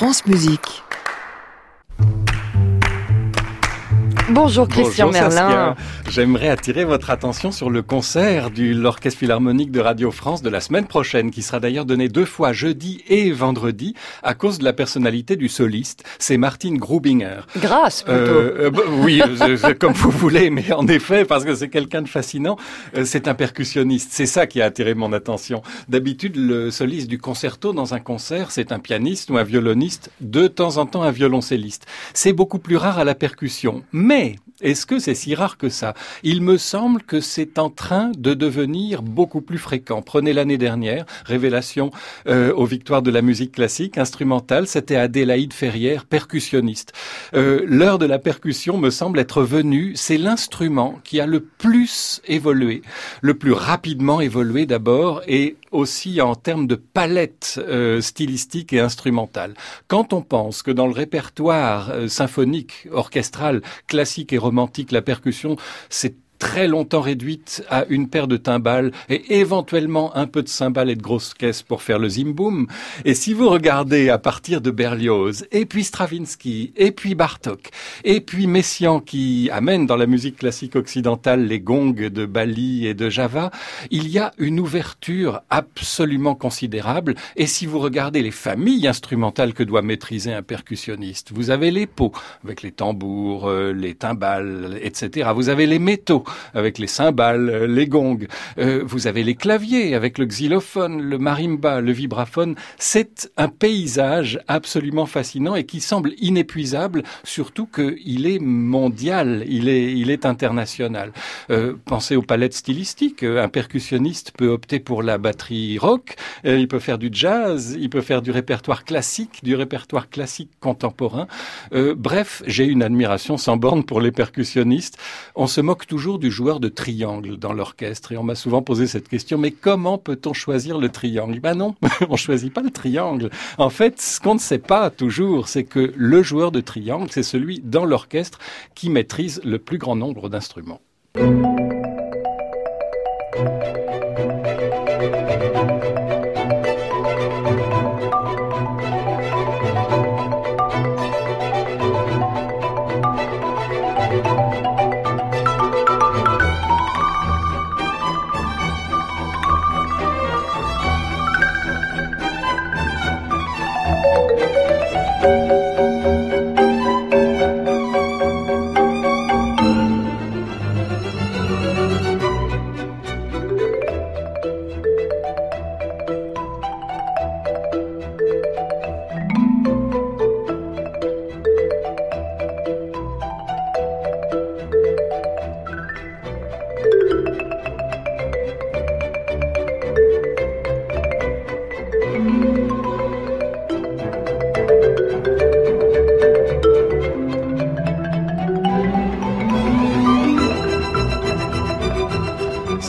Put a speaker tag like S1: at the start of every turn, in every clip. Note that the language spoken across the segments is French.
S1: France Musique.
S2: Bonjour Christian
S3: Bonjour,
S2: Merlin.
S3: J'aimerais attirer votre attention sur le concert de l'Orchestre Philharmonique de Radio France de la semaine prochaine, qui sera d'ailleurs donné deux fois jeudi et vendredi à cause de la personnalité du soliste. C'est Martine Grubinger.
S2: Grâce plutôt.
S3: Euh, euh, bah, oui, euh, comme vous voulez, mais en effet, parce que c'est quelqu'un de fascinant, euh, c'est un percussionniste. C'est ça qui a attiré mon attention. D'habitude, le soliste du concerto dans un concert, c'est un pianiste ou un violoniste, de temps en temps un violoncelliste. C'est beaucoup plus rare à la percussion. Mais est-ce que c'est si rare que ça? Il me semble que c'est en train de devenir beaucoup plus fréquent. Prenez l'année dernière, révélation euh, aux victoires de la musique classique instrumentale, c'était Adélaïde Ferrière, percussionniste. Euh, L'heure de la percussion me semble être venue. C'est l'instrument qui a le plus évolué, le plus rapidement évolué d'abord, et aussi en termes de palette euh, stylistique et instrumentale. Quand on pense que dans le répertoire euh, symphonique, orchestral, classique et romantique, la percussion, c'est très longtemps réduite à une paire de timbales et éventuellement un peu de cymbales et de grosses caisses pour faire le zimboum. Et si vous regardez à partir de Berlioz, et puis Stravinsky, et puis Bartok, et puis Messiaen qui amène dans la musique classique occidentale les gongs de Bali et de Java, il y a une ouverture absolument considérable. Et si vous regardez les familles instrumentales que doit maîtriser un percussionniste, vous avez les pots avec les tambours, euh, les timbales, etc. Vous avez les métaux avec les cymbales, les gongs. Euh, vous avez les claviers avec le xylophone, le marimba, le vibraphone. C'est un paysage absolument fascinant et qui semble inépuisable, surtout qu'il est mondial, il est, il est international. Euh, pensez aux palettes stylistiques. Un percussionniste peut opter pour la batterie rock, euh, il peut faire du jazz, il peut faire du répertoire classique, du répertoire classique contemporain. Euh, bref, j'ai une admiration sans borne pour les percussionnistes. On se moque toujours du joueur de triangle dans l'orchestre et on m'a souvent posé cette question, mais comment peut-on choisir le triangle? Ben non, on choisit pas le triangle. En fait, ce qu'on ne sait pas toujours, c'est que le joueur de triangle, c'est celui dans l'orchestre qui maîtrise le plus grand nombre d'instruments.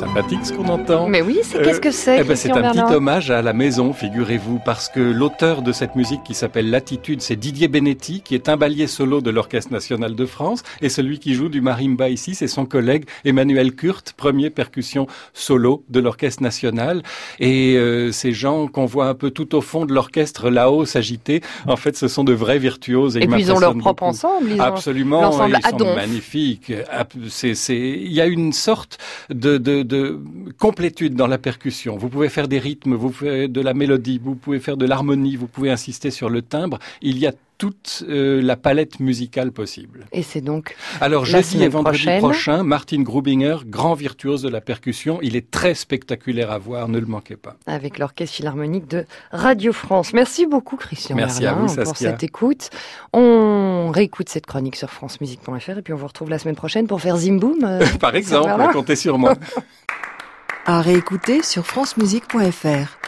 S3: Sympathique ce qu'on entend.
S2: Mais oui, c'est qu'est-ce que c'est
S3: Eh ben, c'est un petit hommage à la maison, figurez-vous, parce que l'auteur de cette musique qui s'appelle Latitude, c'est Didier Benetti, qui est un balier solo de l'Orchestre national de France, et celui qui joue du marimba ici, c'est son collègue Emmanuel Kurt, premier percussion solo de l'Orchestre national. Et euh, ces gens qu'on voit un peu tout au fond de l'orchestre là-haut s'agiter, en fait, ce sont de vrais virtuoses.
S2: Et
S3: ils
S2: puis ils ont leur propre
S3: beaucoup.
S2: ensemble. Ils.
S3: Absolument, ils sont
S2: Adonf.
S3: magnifiques. Ap- C'est, c'est, il y a une sorte de, de, de complétude dans la percussion. Vous pouvez faire des rythmes, vous pouvez de la mélodie, vous pouvez faire de l'harmonie, vous pouvez insister sur le timbre. Il y a toute euh, la palette musicale possible.
S2: Et c'est donc
S3: Alors
S2: La
S3: jeudi et vendredi
S2: prochaine.
S3: prochain, Martin Grubinger, grand virtuose de la percussion, il est très spectaculaire à voir, ne le manquez pas.
S2: avec l'Orchestre Philharmonique de Radio France. Merci beaucoup Christian
S3: Merci à
S2: Merlin
S3: vous,
S2: pour
S3: Saskia.
S2: cette écoute. On réécoute cette chronique sur francemusique.fr et puis on vous retrouve la semaine prochaine pour faire Zimboum. euh,
S3: Par exemple, comptez sur moi.
S1: À réécouter sur francemusique.fr.